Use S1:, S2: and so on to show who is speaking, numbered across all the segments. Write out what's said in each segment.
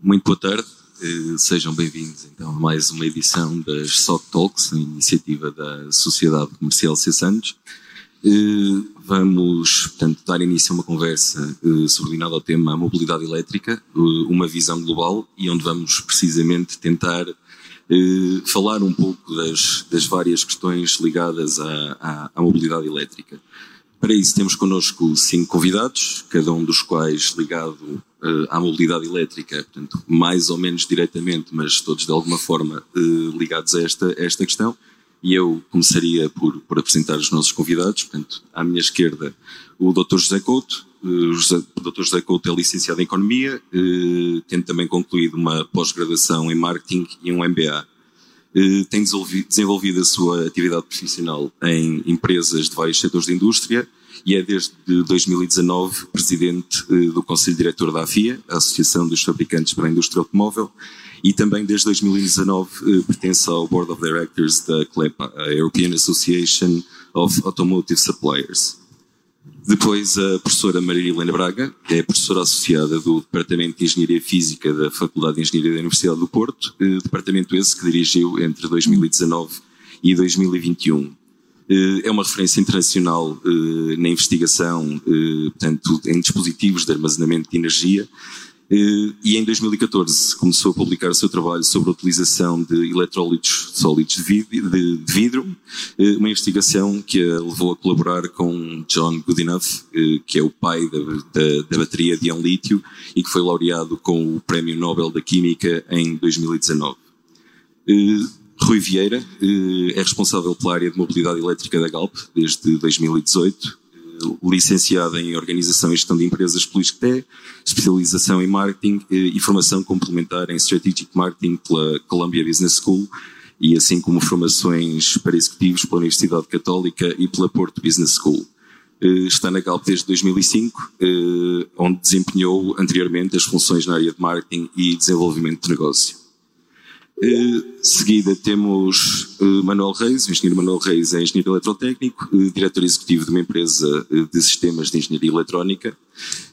S1: Muito boa tarde, uh, sejam bem-vindos então a mais uma edição das SOC Talks, uma iniciativa da Sociedade Comercial C. Santos. Uh, vamos, portanto, dar início a uma conversa uh, subordinada ao tema mobilidade elétrica, uma visão global e onde vamos precisamente tentar falar um pouco das, das várias questões ligadas à, à, à mobilidade elétrica. Para isso temos connosco cinco convidados, cada um dos quais ligado uh, à mobilidade elétrica, portanto, mais ou menos diretamente, mas todos de alguma forma uh, ligados a esta, a esta questão. E eu começaria por, por apresentar os nossos convidados. Portanto, à minha esquerda, o Dr. José Couto. Uh, o Dr. José Couto é licenciado em Economia, tendo também concluído uma pós-graduação em Marketing e um MBA. Eh, tem desenvolvido a sua atividade profissional em empresas de vários setores de indústria e é desde 2019 presidente eh, do Conselho Diretor da AFIA, a Associação dos Fabricantes para a Indústria Automóvel, e também desde 2019 eh, pertence ao Board of Directors da CLEPA, a European Association of Automotive Suppliers. Depois a professora Maria Helena Braga, é professora associada do Departamento de Engenharia Física da Faculdade de Engenharia da Universidade do Porto, eh, departamento esse que dirigiu entre 2019 e 2021. Eh, é uma referência internacional eh, na investigação, portanto, em dispositivos de armazenamento de energia, e em 2014 começou a publicar o seu trabalho sobre a utilização de eletrólitos sólidos de vidro, eh, uma investigação que a levou a colaborar com John Goodenough, eh, que é o pai da, da, da bateria de ion lítio e que foi laureado com o Prémio Nobel da Química em 2019. Rui Vieira é responsável pela área de mobilidade elétrica da Galp desde 2018 licenciada em Organização e Gestão de Empresas pelo ISCTE, especialização em Marketing eh, e formação complementar em Strategic Marketing pela Columbia Business School e assim como formações para executivos pela Universidade Católica e pela Porto Business School. Eh, está na Galp desde 2005, eh, onde desempenhou anteriormente as funções na área de marketing e desenvolvimento de negócio. Uh, seguida temos uh, Manuel Reis, o engenheiro Manuel Reis é engenheiro eletrotécnico, uh, diretor executivo de uma empresa de sistemas de engenharia eletrónica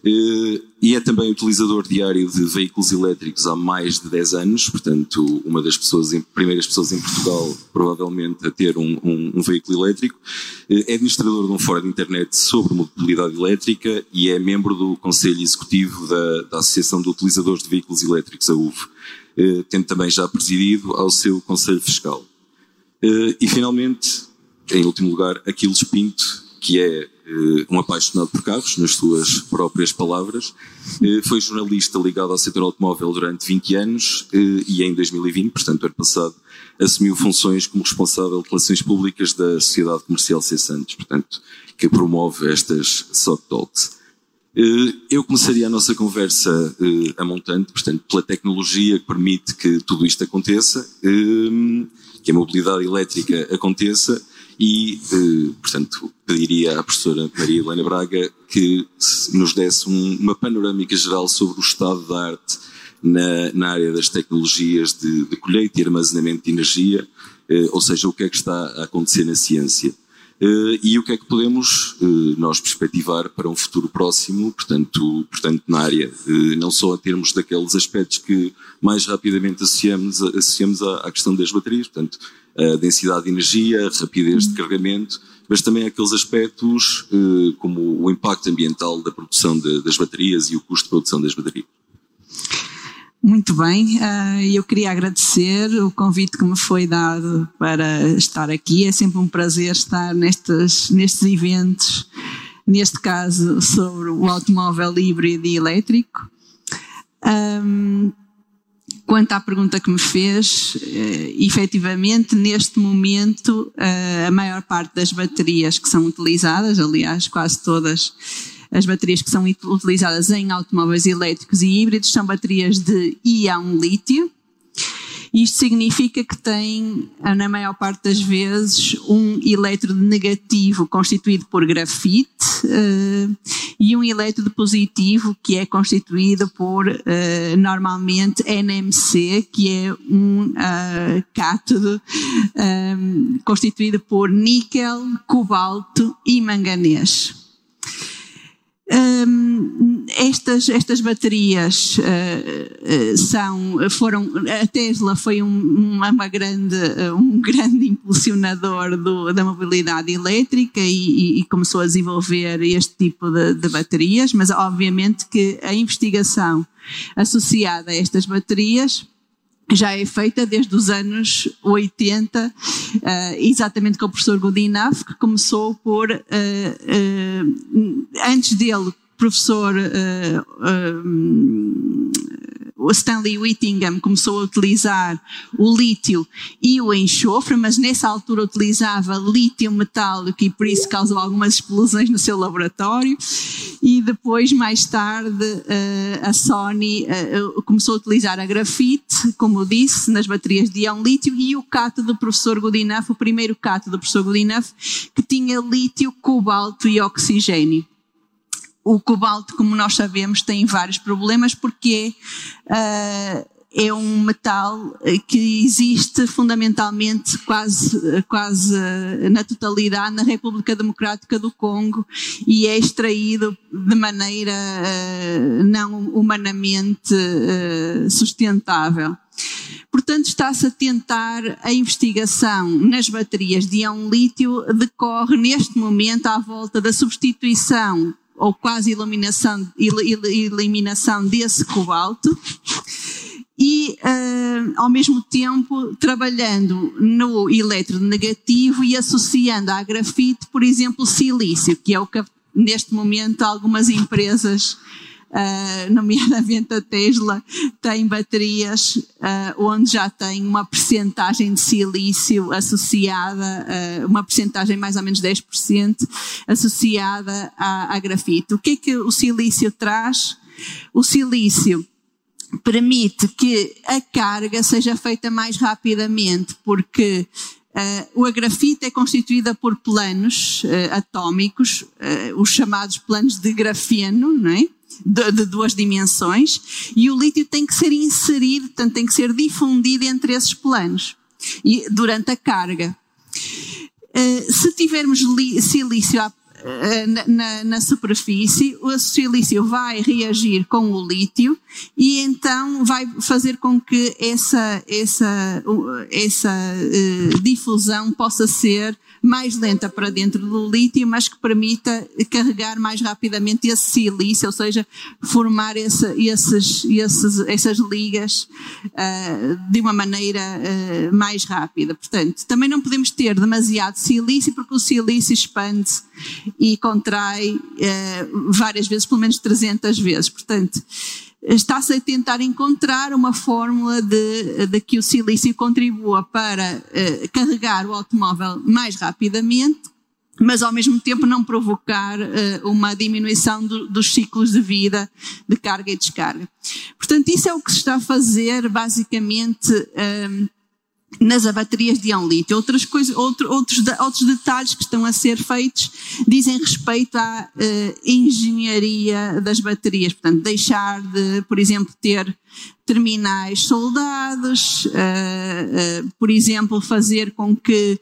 S1: e é também utilizador diário de veículos elétricos há mais de 10 anos, portanto uma das pessoas, primeiras pessoas em Portugal provavelmente a ter um, um, um veículo elétrico. É administrador de um fórum de internet sobre mobilidade elétrica e é membro do Conselho Executivo da, da Associação de Utilizadores de Veículos Elétricos, a UV. Eh, tendo também já presidido ao seu Conselho Fiscal. Eh, e finalmente, em último lugar, Aquiles Pinto, que é eh, um apaixonado por carros, nas suas próprias palavras. Foi jornalista ligado ao setor automóvel durante 20 anos e em 2020, portanto, ano passado, assumiu funções como responsável de relações públicas da Sociedade Comercial C. Santos, portanto, que promove estas SOC Talks. Eh, eu começaria a nossa conversa eh, a montante, portanto, pela tecnologia que permite que tudo isto aconteça, eh, que a mobilidade elétrica aconteça e, portanto, pediria à professora Maria Helena Braga que nos desse uma panorâmica geral sobre o estado da arte na, na área das tecnologias de, de colheita e armazenamento de energia, ou seja, o que é que está a acontecer na ciência. Uh, e o que é que podemos uh, nós perspectivar para um futuro próximo, portanto, portanto na área, uh, não só a termos daqueles aspectos que mais rapidamente associamos, associamos à, à, questão das baterias, portanto, a densidade de energia, a rapidez de carregamento, mas também aqueles aspectos como o impacto ambiental da produção de, das baterias e o custo de produção das baterias.
S2: Muito bem, uh, eu queria agradecer o convite que me foi dado para estar aqui. É sempre um prazer estar nestes, nestes eventos, neste caso sobre o automóvel híbrido e elétrico. Quanto à pergunta que me fez, uh, efetivamente, neste momento, uh, a maior parte das baterias que são utilizadas, aliás, quase todas, as baterias que são utilizadas em automóveis elétricos e híbridos são baterias de íon lítio. Isto significa que tem, na maior parte das vezes, um elétrodo negativo constituído por grafite uh, e um elétrodo positivo que é constituído por, uh, normalmente, NMC, que é um uh, cátodo constituído por níquel, cobalto e manganês. Um, estas, estas baterias uh, são, foram, a Tesla foi um, uma grande, um grande impulsionador do, da mobilidade elétrica e, e, começou a desenvolver este tipo de, de baterias, mas obviamente que a investigação associada a estas baterias já é feita desde os anos 80, uh, exatamente com o professor Godinaf, que começou por, uh, uh, antes dele, professor Stanley Whittingham começou a utilizar o lítio e o enxofre, mas nessa altura utilizava lítio metálico e por isso causou algumas explosões no seu laboratório. E depois, mais tarde, eh, a Sony eh, começou a utilizar a grafite, como disse, nas baterias de íon lítio e o cato do professor Goodenough, o primeiro cato do professor Goodenough, que tinha lítio, cobalto e oxigênio o cobalto, como nós sabemos, tem vários problemas porque uh, é um metal que existe fundamentalmente quase, quase na totalidade na República Democrática do Congo e é extraído de maneira uh, não humanamente uh, sustentável. Portanto, está-se a tentar a investigação nas baterias de íon lítio decorre neste momento à volta da substituição ou quase eliminação, eliminação desse cobalto. E uh, ao mesmo tempo trabalhando no eletronegativo e associando à grafite, por exemplo, silício, que é o que neste momento algumas empresas uh, nomeadamente a Tesla, tem baterias uh, onde já tem uma percentagem de silício associada, uh, uma percentagem mais ou menos 10% associada à, à grafite. O que é que o silício traz? O silício permite que a carga seja feita mais rapidamente, porque Uh, a grafite é constituída por planos uh, atómicos, uh, os chamados planos de grafeno, não é? de, de, duas dimensões, e o lítio tem que ser inserido, portanto, tem que ser difundido entre esses planos e, durante a carga. Uh, se tivermos silício à, na, na, na, superfície, o silício vai reagir com o lítio e então vai fazer com que essa, essa, essa uh, difusão possa ser mais lenta para dentro do lítio, mas que permita carregar mais rapidamente esse silício, ou seja, formar esse, esses, esses, essas ligas uh, de uma maneira uh, mais rápida. Portanto, também não podemos ter demasiado silício, porque o silício expande-se e contrai uh, várias vezes, pelo menos 300 vezes. Portanto, está-se a tentar encontrar uma fórmula de, de que o silício contribua para uh, carregar o automóvel mais rapidamente, mas ao mesmo tempo não provocar uh, uma diminuição do, dos ciclos de vida de carga e descarga. Portanto, isso é o que se está a fazer basicamente uh, nas baterias de íon lítio. Outras coisas, outro, outros, outros detalhes que estão a ser feitos dizem respeito à uh, engenharia das baterias. Portanto, deixar de, por exemplo, ter terminais soldados, uh, uh, por exemplo, fazer com que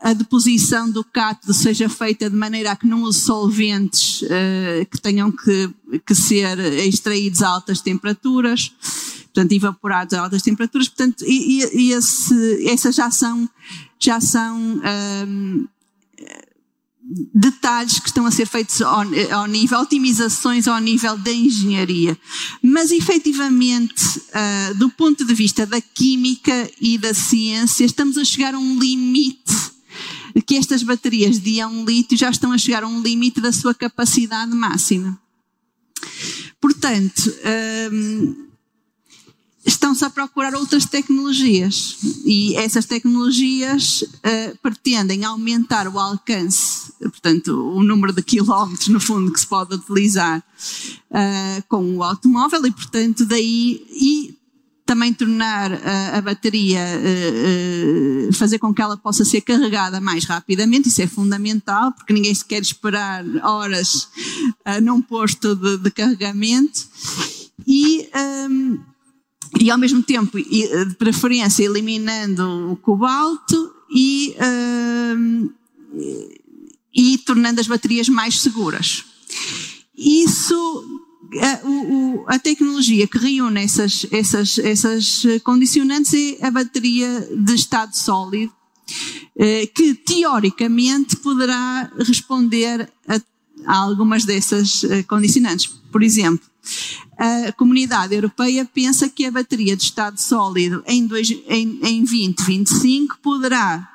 S2: a deposição do cátodo seja feita de maneira a que não use solventes que tenham que, que ser extraídos a altas temperaturas portanto, evaporados a altas temperaturas, portanto, e, e esse, essas já são, já são um, detalhes que estão a ser feitos ao, ao, nível, otimizações ao nível da engenharia. Mas, efetivamente, uh, do ponto de vista da química e da ciência, estamos a chegar a um limite que estas baterias de íon lítio já estão a chegar a um limite da sua capacidade máxima. Portanto, um, estão-se a procurar outras tecnologias e essas tecnologias uh, pretendem aumentar o alcance, portanto, o número de quilómetros, no fundo, que se pode utilizar uh, com o automóvel e, portanto, daí e também tornar a, a bateria, fazer com que ela possa ser carregada mais rapidamente, isso é fundamental, porque ninguém se quer esperar horas num posto de, de carregamento. E e ao mesmo tempo, eh, de preferência, eliminando o cobalto e, uh, e tornando as baterias mais seguras. Isso a, a, tecnologia que reúne essas, essas, essas condicionantes é a bateria de estado sólido, eh, que teoricamente poderá responder a, a algumas dessas eh, condicionantes. Por exemplo, a comunidade europeia pensa que a bateria de estado sólido em, dois, em, em 2025 poderá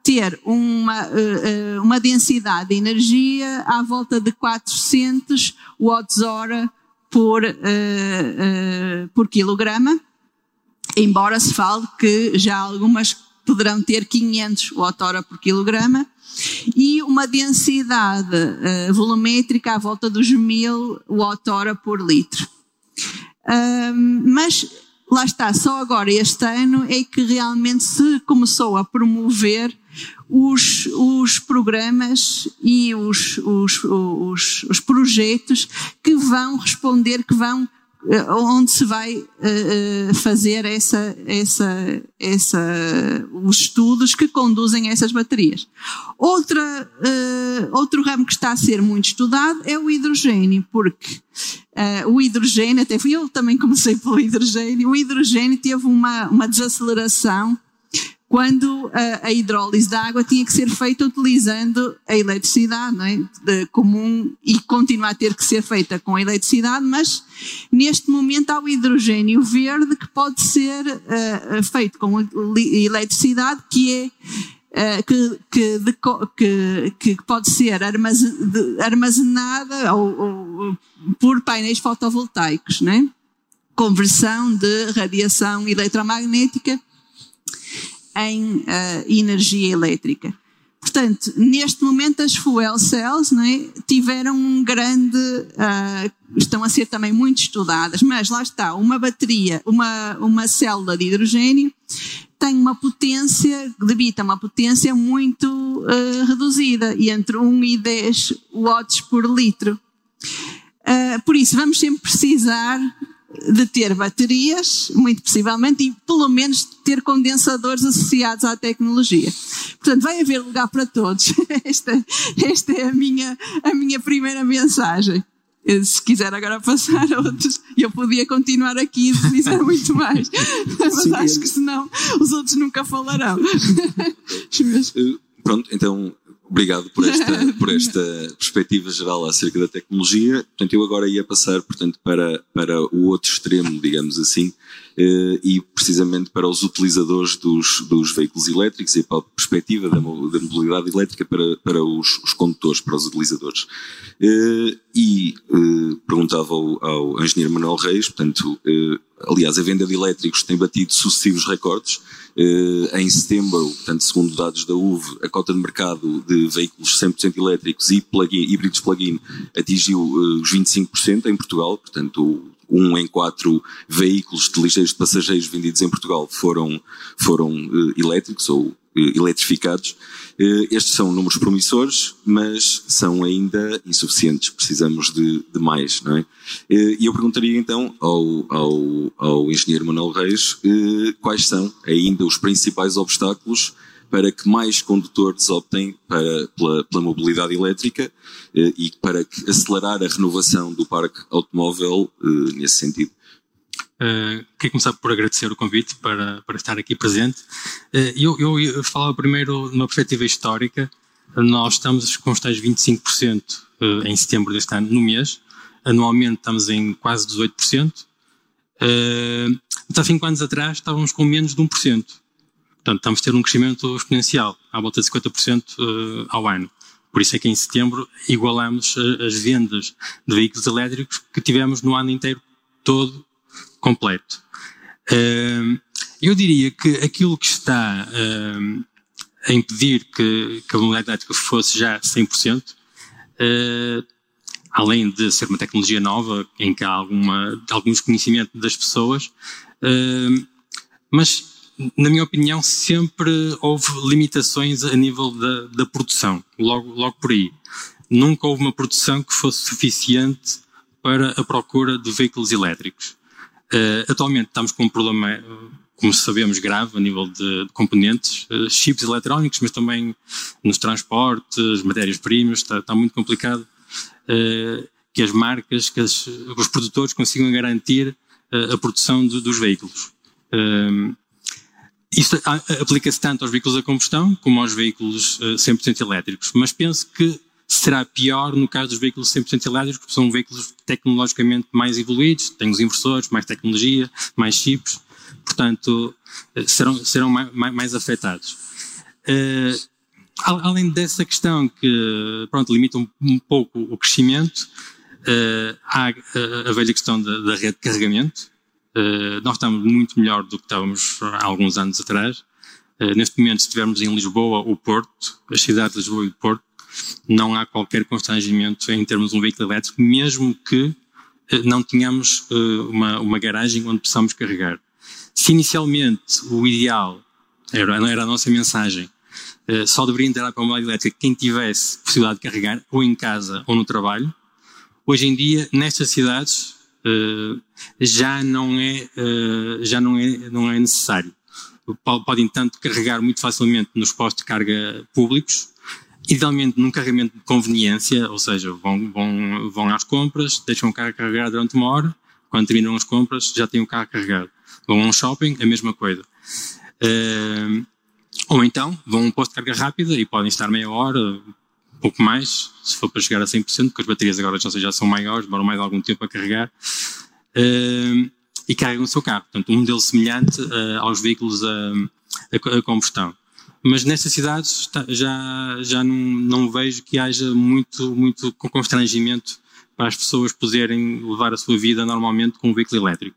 S2: ter uma, eh, uma densidade de energia à volta de 400 watts-hora por, uh, por quilograma, embora se fale que já algumas poderão ter 500 watt-hora por quilograma, e uma densidade volumétrica à volta dos 1000 watt-hora por litro. Mas lá está, só agora este ano é que realmente se começou a promover os, os programas e os, os, os, os projetos que vão responder, que vão onde se vai uh, fazer essa, essa, essa, os estudos que conduzem a essas baterias. Outra, outro ramo que está a ser muito estudado é o hidrogênio, porque o hidrogênio, até fui eu também comecei pelo hidrogênio, o hidrogênio teve uma, uma desaceleração quando a, a, hidrólise da água tinha que ser feita utilizando a eletricidade, não é? De comum e continua a ter que ser feita com a eletricidade, mas neste momento há o hidrogênio verde que pode ser uh, feito com eletricidade, que é Uh, que, que, de, que, que, pode ser armazenada ou, ou, por painéis fotovoltaicos, né? conversão de radiação eletromagnética em uh, energia elétrica. Portanto, neste momento as fuel cells é, tiveram um grande, uh, estão a ser também muito estudadas, mas lá está, uma bateria, uma, uma célula de hidrogênio tem uma potência, debita uma potência muito uh, reduzida, entre 1 e 10 watts por litro. Uh, por isso, vamos sempre precisar de ter baterias, muito possivelmente, e pelo menos ter condensadores associados à tecnologia. Portanto, vai haver lugar para todos. Esta, esta é a minha, a minha primeira mensagem. Se quiser agora passar a outros, eu podia continuar aqui e dizer muito mais, mas acho que senão os outros nunca falarão.
S1: Eh, pronto, então Obrigado por esta, por esta perspectiva geral acerca da tecnologia. Portanto, eu agora ia passar, portanto, para, para o outro extremo, digamos assim, e precisamente para os utilizadores dos, dos veículos elétricos e para a perspectiva da, da mobilidade elétrica para, para os, os condutores, para os utilizadores. Eh, e eh, perguntava ao, ao engenheiro Manuel Reis, portanto, aliás, a venda de elétricos tem batido sucessivos recordes, eh, em setembro, portanto, segundo dados da UV, a cota de mercado de veículos 100% elétricos e plug híbridos plug-in atingiu eh, os 25% em Portugal, portanto, um em quatro veículos de ligeiros de passageiros vendidos em Portugal foram, foram uh, elétricos ou uh, eletrificados. Uh, estes são números promissores, mas são ainda insuficientes. Precisamos de, de mais, não é? E eu perguntaria então ao, ao, ao engenheiro Manuel Reis quais são ainda os principais obstáculos para que mais condutores optem para, pela, pela mobilidade elétrica eh, e para que acelerar a renovação do parque automóvel eh, nesse sentido.
S3: Uh, queria começar por agradecer o convite para, para estar aqui presente. Uh, eu, eu falava primeiro de uma perspectiva histórica. Nós estamos com os tais 25% uh, em setembro deste ano, no mês. Anualmente estamos em quase 18%. Uh, há 5 anos atrás estávamos com menos de 1%. Portanto, estamos a ter um crescimento exponencial, à volta de 50% eh, ao ano. Por isso é que em setembro igualamos eh, as vendas de veículos elétricos que tivemos no ano inteiro todo completo. Eh, eu diria que aquilo que está a impedir que, a mobilidade elétrica fosse já 100%, além de ser uma tecnologia nova, em que há alguma, alguns conhecimentos das pessoas, mas na minha opinião, sempre houve limitações a nível da, da produção, logo, logo por aí. Nunca houve uma produção que fosse suficiente para a procura de veículos elétricos. Uh, atualmente estamos com um problema, como sabemos, grave a nível de, de componentes, uh, chips eletrónicos, mas também nos transportes, matérias-primas, está, está, muito complicado que as marcas, que, as, os produtores consigam garantir a produção de, dos veículos. Isto aplica-se tanto aos veículos a combustão como aos veículos 100% elétricos, mas penso que será pior no caso dos veículos 100% elétricos, porque são veículos tecnologicamente mais evoluídos, têm os inversores, mais tecnologia, mais chips, portanto, serão, serão mais, mais afetados. Uh, além dessa questão que, pronto, limita um, um pouco o crescimento, uh, há a, a, velha questão da, da rede de carregamento. Uh, nós estamos muito melhor do que estávamos há alguns anos atrás. neste momento, se estivermos em Lisboa ou Porto, as cidades de Lisboa e Porto, não há qualquer constrangimento em termos de um veículo elétrico, mesmo que eh, não tenhamos eh, uma, uma garagem onde possamos carregar. Se inicialmente o ideal era, era a nossa mensagem, eh, só deveria entrar para a mobilidade elétrica quem tivesse possibilidade de carregar, ou em casa ou no trabalho, hoje em dia, nestas cidades, já não é, já não é, não é necessário. Podem tanto carregar muito facilmente nos postos de carga públicos, idealmente num carregamento de conveniência, ou seja, vão, vão, vão às compras, deixam o carro carregar durante uma hora, quando terminam as compras já têm o carro carregado. Vão a um shopping, a mesma coisa. Uh, ou então vão a um posto de carga rápida e podem estar meia hora, pouco mais, se for para chegar a 100%, porque as baterias agora já, já são maiores, demoram mais algum tempo a carregar, uh, e carregam o seu carro. Portanto, um modelo semelhante uh, aos veículos a, a, a combustão mas nestas cidades já, já não, não vejo que haja muito, muito constrangimento para as pessoas poderem levar a sua vida normalmente com um veículo elétrico.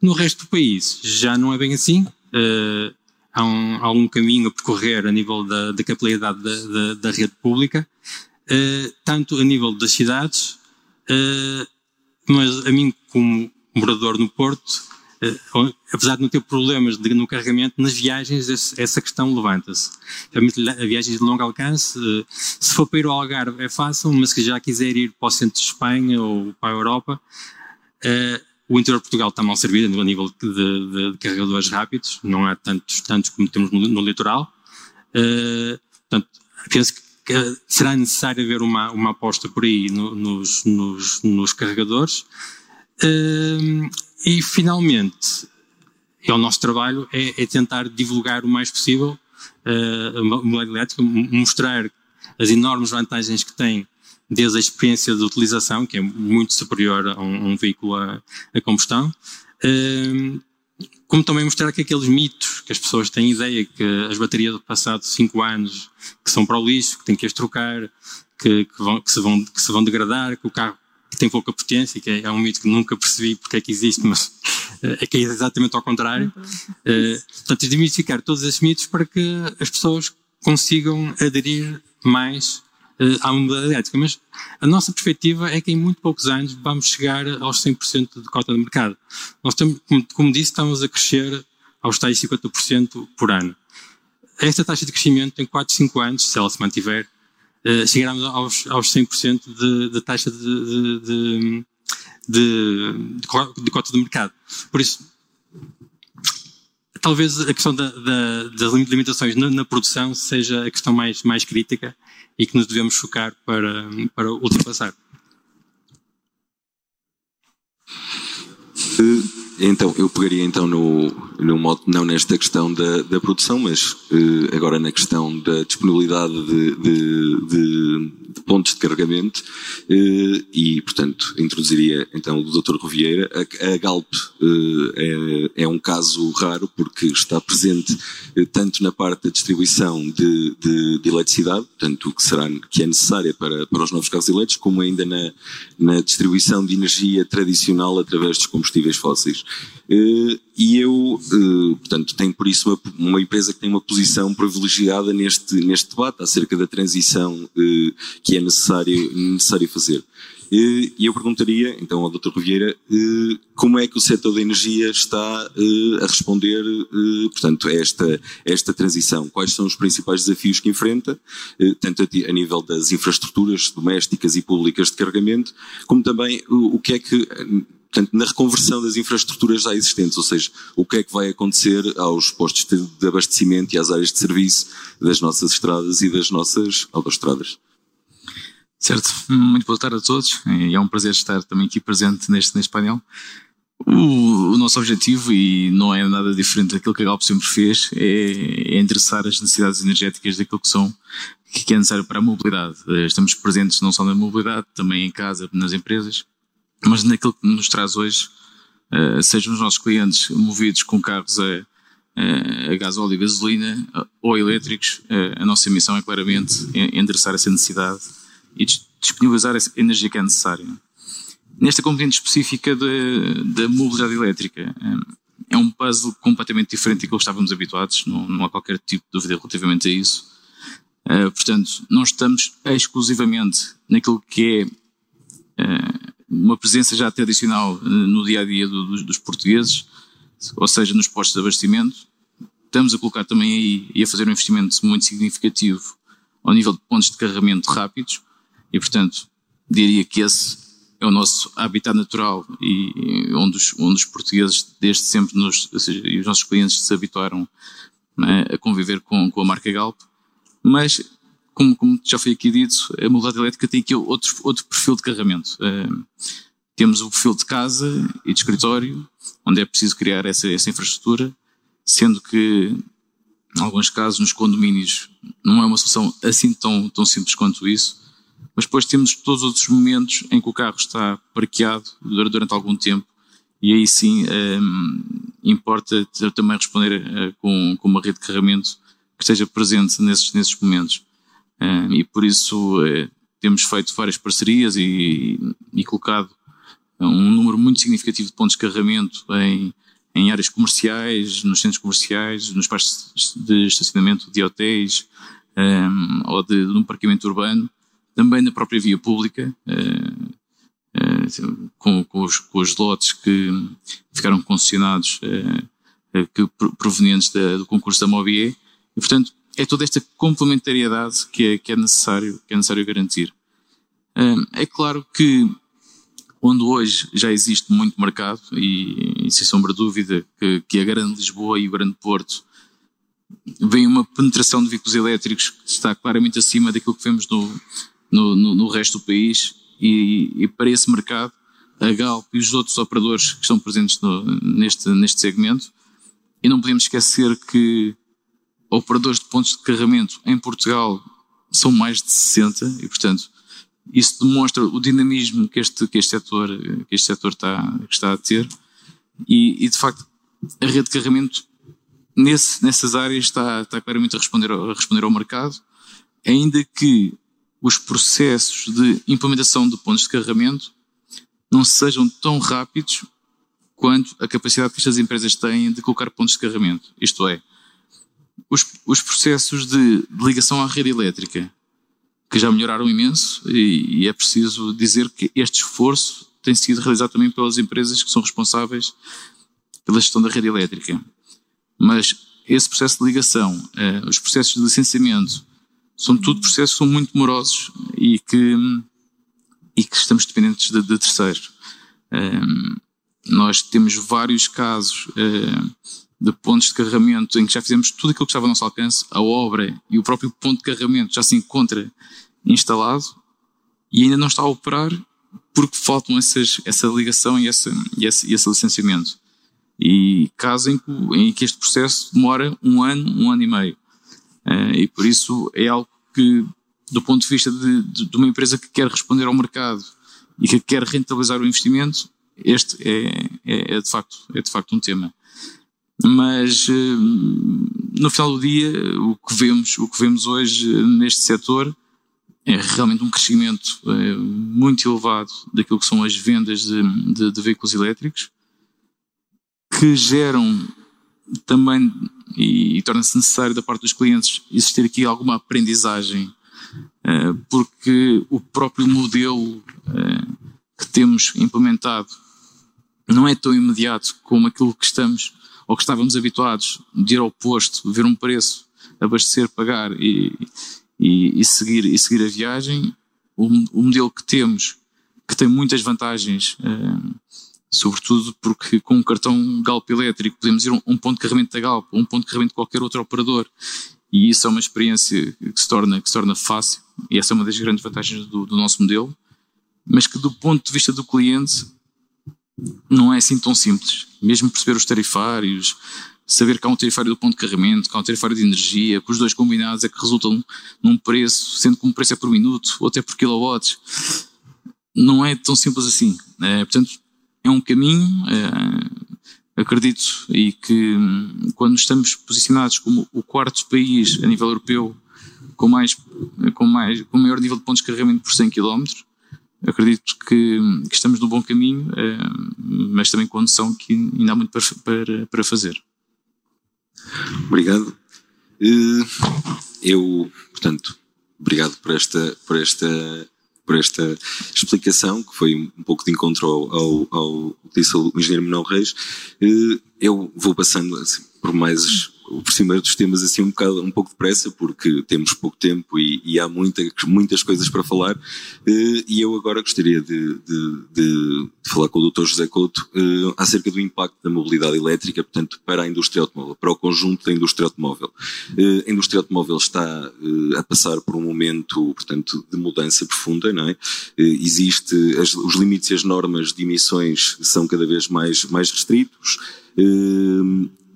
S3: No resto do país já não é bem assim. Uh, há, um, caminho a percorrer a nível da, da capilaridade da, da, da rede pública, uh, tanto a nível das cidades, uh, mas a mim como morador no Porto, uh, apesar de não ter problemas de, no carregamento, nas viagens esse, essa questão levanta-se. A viagens de longo alcance, se for para ir ao Algarve é fácil, mas se já quiser ir para o centro de Espanha ou para a Europa, o interior de Portugal está mal servido a nível de, de, de, carregadores rápidos, não há tantos, tantos como temos no, no litoral. portanto, penso que será necessário haver uma, uma aposta por aí no, nos, nos, nos carregadores. Uh, e, finalmente, é o nosso trabalho é, é tentar divulgar o mais possível uh, a mobilidade elétrica, mostrar as enormes vantagens que tem desde a experiência de utilização, que é muito superior a um, um veículo a, a combustão, uh, como também mostrar que aqueles mitos que as pessoas têm ideia que as baterias do passado 5 anos que são para o lixo, que têm que as trocar, que, que, vão, que, se vão, que se vão degradar, que o carro tem pouca potência, que é, é um mito que nunca percebi porque é que existe, mas é que é exatamente ao contrário. Uh, portanto, desmistificar todos esses mitos para que as pessoas consigam aderir mais uh, à mobilidade elétrica. Mas a nossa perspectiva é que em muito poucos anos vamos chegar aos 100% de cota de mercado. Nós estamos, como, disse, estamos a crescer aos tais 50% por ano. Esta taxa de crescimento em 4, 5 anos, se ela se mantiver, uh, chegaremos aos, aos 100% de, de taxa de, de, de, de cota de mercado. Por isso, talvez a questão da, da, das limitações na, na, produção seja a questão mais, mais crítica e que nos devemos focar para, para ultrapassar.
S1: Então, eu pegaria então no, no modo, não nesta questão da, da produção, mas uh, agora na questão da disponibilidade de, de, de, de pontos de carregamento uh, e, portanto, introduziria então o Dr. Rovieira. A, a Galp uh, é, é, um caso raro porque está presente tanto na parte da distribuição de, de, de, eletricidade, portanto, que, será, que é necessária para, para os novos carros elétricos, como ainda na, na distribuição de energia tradicional através dos combustíveis fósseis. Eh, e eu, eh, portanto, tenho por isso uma, uma, empresa que tem uma posição privilegiada neste, neste debate acerca da transição eh, que é necessário, necessário fazer. E eu perguntaria, então, ao Dr. Rivieira, como é que o setor da energia está a responder, portanto, a esta, a esta transição? Quais são os principais desafios que enfrenta, tanto a nível das infraestruturas domésticas e públicas de carregamento, como também o que é que portanto, na reconversão das infraestruturas já existentes, ou seja, o que é que vai acontecer aos postos de abastecimento e às áreas de serviço das nossas estradas e das nossas autoestradas.
S4: Certo, muito boa tarde a todos e é um prazer estar também aqui presente neste, neste painel. O, o, nosso objetivo, e não é nada diferente daquilo que a Galp sempre fez, é, é endereçar as necessidades energéticas daquilo que são que é necessário para a mobilidade. Eh, estamos presentes não só na mobilidade, também em casa, nas empresas, mas naquilo que nos traz hoje, uh, sejam os nossos clientes movidos com carros a, a gás óleo e gasolina ou elétricos, uh, a nossa missão é claramente endereçar essa necessidade e disponibilizar a energia que é necessária. Nesta componente específica da mobilidade elétrica, é um puzzle completamente diferente daquilo que estávamos habituados, não, não há qualquer tipo de dúvida relativamente a isso. Portanto, não estamos exclusivamente naquilo que é uma presença já tradicional uh, no dia a dia do, dos, portugueses, ou seja, nos postos de abastecimento. Estamos a colocar também aí e a fazer um investimento muito significativo ao nível de pontos de carregamento rápidos, e, portanto, diria que esse é o nosso habitat natural e onde os, onde os portugueses desde sempre nos, seja, os nossos clientes se habituaram né, a conviver com, com a marca Galp. Mas, como, como, já foi aqui dito, a mobilidade elétrica tem aqui outro, outro perfil de carregamento. Uh, temos o perfil de casa e de escritório, onde é preciso criar essa, essa infraestrutura, sendo que, em alguns casos, nos condomínios, não é uma solução assim tão, tão simples quanto isso mas depois temos todos os outros momentos em que o carro está parqueado durante algum tempo e aí sim um, ehm, importa também responder uh, com, com, uma rede de carregamento que esteja presente nesses, nesses momentos. E por isso uh, temos feito várias parcerias e, e, colocado um número muito significativo de pontos de carregamento em, em áreas comerciais, nos centros comerciais, nos parques de estacionamento de hotéis um, ou de, de um parqueamento urbano também na própria via pública, uh, uh, com, com, os, com os lotes que ficaram concessionados, que, provenientes da, do concurso da Mobier, e portanto é toda esta complementariedade que é, que é, necessário, que é necessário garantir. é claro que onde hoje já existe muito mercado, e, e sem sombra de dúvida que, que a Grande Lisboa e o Grande Porto vem uma penetração de veículos elétricos que está claramente acima daquilo que vemos no, no, no, no resto do país e, e, para esse mercado a Galp e os outros operadores que estão presentes no, neste, neste segmento e não podemos esquecer que operadores de pontos de carregamento em Portugal são mais de 60 e portanto isso demonstra o dinamismo que este, que este setor, que este setor está, está a ter e, e de facto a rede de carregamento nesse, nessas áreas está, está claramente a responder, a responder ao mercado, ainda que os processos de implementação de pontos de carregamento não sejam tão rápidos quanto a capacidade que estas empresas têm de colocar pontos de carregamento. Isto é, os, os processos de, de, ligação à rede elétrica, que já melhoraram imenso, e, e, é preciso dizer que este esforço tem sido realizado também pelas empresas que são responsáveis pela gestão da rede elétrica. Mas esse processo de ligação, eh, os processos de licenciamento, são tudo processos que são muito morosos e que, e que estamos dependentes de, de terceiros. Um, nós temos vários casos uh, de pontos de carregamento em que já fizemos tudo aquilo que estava ao nosso alcance, a obra e o próprio ponto de carregamento já se encontra instalado e ainda não está a operar porque faltam essas, essa ligação e, essa, e, esse, esse licenciamento. E casos em que, em que este processo demora um ano, um ano e meio. Uh, e por isso é algo que, do ponto de vista de, de, de, uma empresa que quer responder ao mercado e que quer rentabilizar o investimento, este é, é, é de, facto, é de facto um tema. Mas uh, no final do dia, o que vemos, o que vemos hoje neste setor é realmente um crescimento uh, muito elevado daquilo que são as vendas de, de, de veículos elétricos, que geram também e, e torna-se necessário da parte dos clientes existir aqui alguma aprendizagem, porque o próprio modelo que temos implementado não é tão imediato como aquilo que estamos ou que estávamos habituados de ir ao posto, ver um preço, abastecer, pagar e, e, e seguir, e seguir a viagem. O, o, modelo que temos, que tem muitas vantagens, uh, sobretudo porque com um cartão Galp elétrico podemos ir a um ponto de carregamento da Galp, um ponto de carregamento de qualquer outro operador. E isso é uma experiência que se torna, que se torna fácil, e essa é uma das grandes vantagens do, do nosso modelo, mas que do ponto de vista do cliente não é assim tão simples. Mesmo perceber os tarifários, saber que há um tarifário do ponto de carregamento, que há um tarifário de energia, que os dois combinados é que resultam num preço, sendo que um preço é por minuto, ou até por kilowatts, não é tão simples assim. É, portanto, é um caminho, é, acredito, e que hum, quando estamos posicionados como o quarto país a nível europeu com mais, com mais, com maior nível de pontos de carregamento por 100 km, acredito que, que, estamos no bom caminho, é, mas também com a noção que ainda há muito para, para, para fazer.
S1: Obrigado. Eh, eu, portanto, obrigado por esta, por esta, por esta explicação, que foi um pouco de encontro ao, ao, ao que disse o engenheiro Manuel Reis. Eh, eu vou passando assim, por mais por cima dos temas assim um, bocado, um pouco depressa, porque temos pouco tempo e, e há muita, muitas coisas para falar. Uh, e eu agora gostaria de, de, de, falar com o Dr. José Couto uh, acerca do impacto da mobilidade elétrica, portanto, para a indústria automóvel, para o conjunto da indústria automóvel. Uh, a indústria automóvel está a passar por um momento, portanto, de mudança profunda, não é? existe, as, os limites e as normas de emissões são cada vez mais, mais restritos.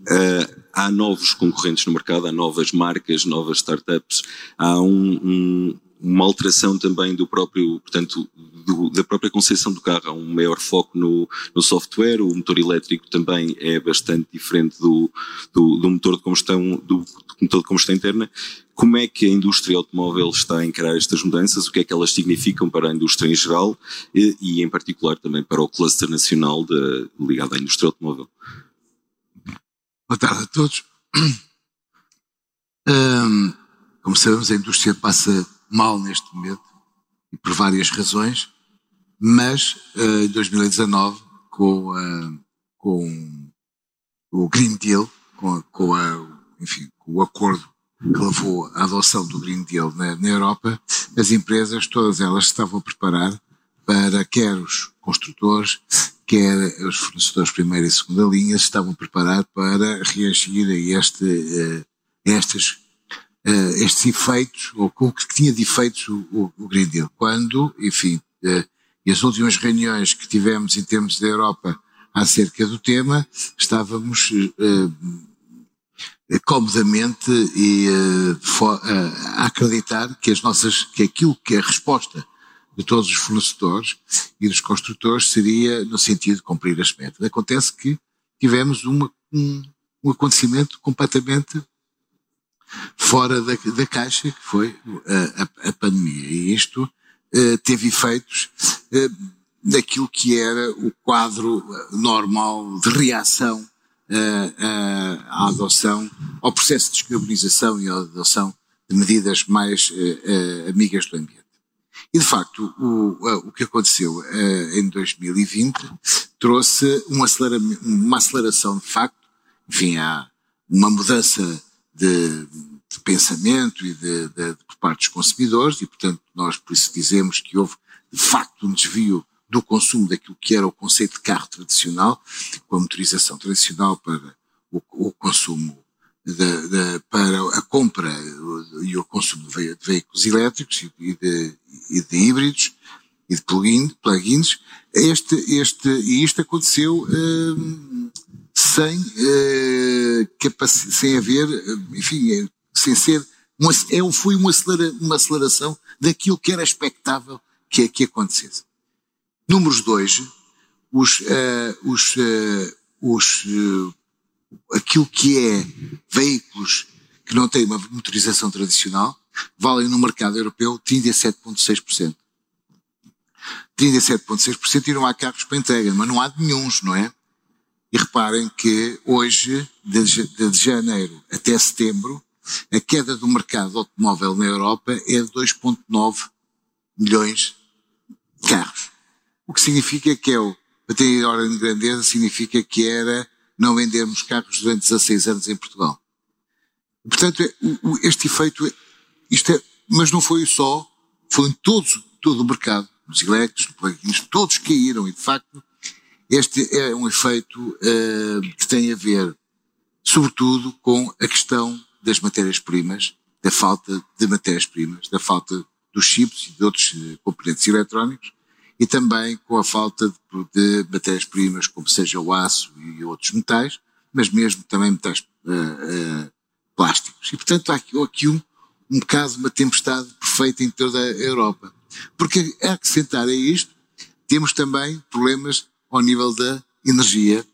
S1: Uh, há novos concorrentes no mercado, há novas marcas, novas startups, há um, um, uma alteração também do próprio, portanto, do, da própria concepção do carro, há um maior foco no, no, software, o motor elétrico também é bastante diferente do, do, do motor de combustão, do, motor de combustão interna. Como é que a indústria automóvel está a encarar estas mudanças? O que é que elas significam para a indústria em geral e, e em particular também para o cluster nacional de, ligado à indústria automóvel?
S5: Boa tarde a todos. Como sabemos, a indústria passa mal neste momento, e por várias razões, mas uh, em 2019, com, uh, com o Green Deal, com, com, a, enfim, com o acordo que levou à adoção do Green Deal na, na Europa, as empresas, todas elas, estavam a preparar para quer os construtores, quer os fornecedores primeira e segunda linha estavam preparados para reagir a, este, eh, a a estes efeitos, ou o que tinha de efeitos o, o Green Deal. Quando, enfim, eh, e as últimas reuniões que tivemos em termos da Europa acerca do tema, estávamos eh, comodamente e, a acreditar que as nossas, que aquilo que a resposta de todos os fornecedores e dos construtores seria no sentido de cumprir as metas. Acontece que tivemos uma, um, um acontecimento completamente fora da, da caixa, que foi a, a, a pandemia. E isto uh, teve efeitos uh, daquilo que era o quadro normal de reação uh, à adoção, ao processo de descarbonização e à adoção de medidas mais amigas do ambiente. E, de facto, o, o que aconteceu uh, em 2020 trouxe um uma aceleração, de facto, enfim, há uma mudança de, de pensamento e de, de, por parte dos consumidores e, portanto, nós por isso dizemos que houve, de facto, um desvio do consumo daquilo que era o conceito de carro tradicional, com a motorização tradicional para o, o consumo de, para a compra e o consumo de, veículos elétricos e de, e de híbridos e de plugins, este, este, e isto aconteceu hum, sem, uh, sem haver, enfim, sem ser, uma, é, foi uma, acelera, uma aceleração daquilo que era expectável que, que acontecesse. Números dois, os, uh, os, uh, os aquilo que é veículos que não têm uma motorização tradicional valem no mercado europeu 37,6%. 37,6% e não há carros para entrega, mas não há de nenhums, não é? E reparem que hoje, de janeiro até setembro, a queda do mercado automóvel na Europa é de 2,9 milhões de carros. O que significa que é o, para ter ordem de grandeza, significa que era não vendermos carros durante 16 anos em Portugal. Portanto, é, este efeito, é, isto é, mas não foi só, foi em todos, todo o mercado, os elétricos, plugins, todos caíram e de facto este é um efeito uh, que tem a ver, sobretudo, com a questão das matérias-primas, da falta de matérias-primas, da falta dos chips e de outros eh, componentes eletrónicos, e também com a falta de, de matérias-primas, como seja o aço e outros metais, mas mesmo também metais uh, uh, plásticos. E, portanto, há aqui, aqui um, um bocado uma tempestade perfeita em toda a Europa. Porque a acrescentar a isto, temos também problemas ao nível da energia,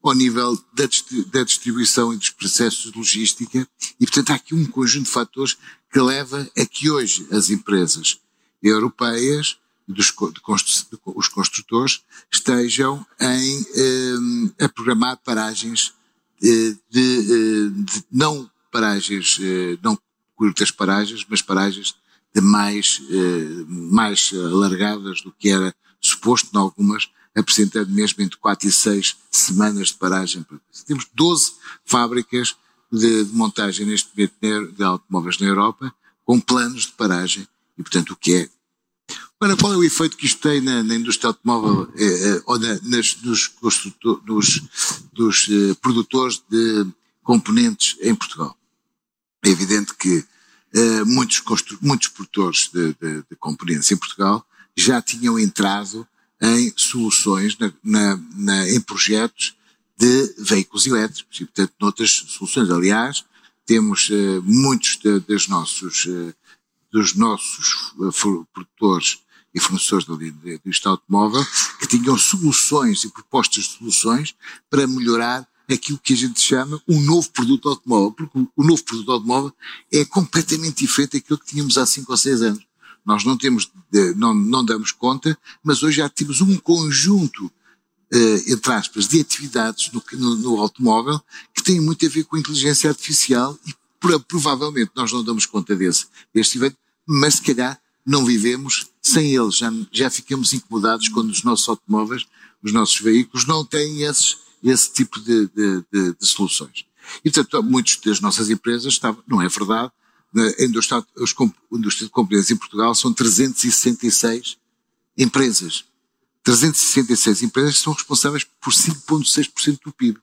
S5: ao nível da, da distribuição e dos processos de logística, e portanto há aqui um conjunto de fatores que leva a que hoje as empresas europeias, dos, de constru, os construtores, estejam em, eh, a programar paragens de, de, eh, de não paragens, eh, não curtas paragens, mas paragens de mais, eh, mais alargadas do que era suposto, em algumas, apresentando mesmo entre 4 e 6 semanas de paragem. Temos 12 fábricas de, de montagem neste momento de automóveis na Europa, com planos de paragem, e portanto o que é Ora, qual é o efeito que isto tem na, na indústria automóvel eh, eh, ou na, nas, nos, dos, dos eh, produtores de componentes em Portugal? É evidente que eh, muitos, muitos produtores de, de, de, componentes em Portugal já tinham entrado em soluções, na, na, em projetos de veículos elétricos e, portanto, noutras soluções. Aliás, temos eh, muitos dos nossos, eh, dos nossos produtores e fornecedores do, do Estado automóvel que tinham soluções e propostas de soluções para melhorar aquilo que a gente chama um novo produto automóvel, porque o novo produto automóvel é completamente diferente daquilo que tínhamos há 5 ou 6 anos. Nós não temos, não, não damos conta, mas hoje já temos um conjunto, uh, entre aspas, de atividades no, no, no, automóvel que têm muito a ver com a inteligência artificial e provavelmente nós não damos conta desse, deste evento, mas se calhar não vivemos sem eles, já, já ficamos incomodados quando os nossos automóveis, os nossos veículos não têm esses, esse tipo de, de, de, de soluções. E, portanto, muitas das nossas empresas estavam, não é verdade, a indústria, a indústria de componentes em Portugal são 366 empresas. 366 empresas são responsáveis por 5,6% do PIB.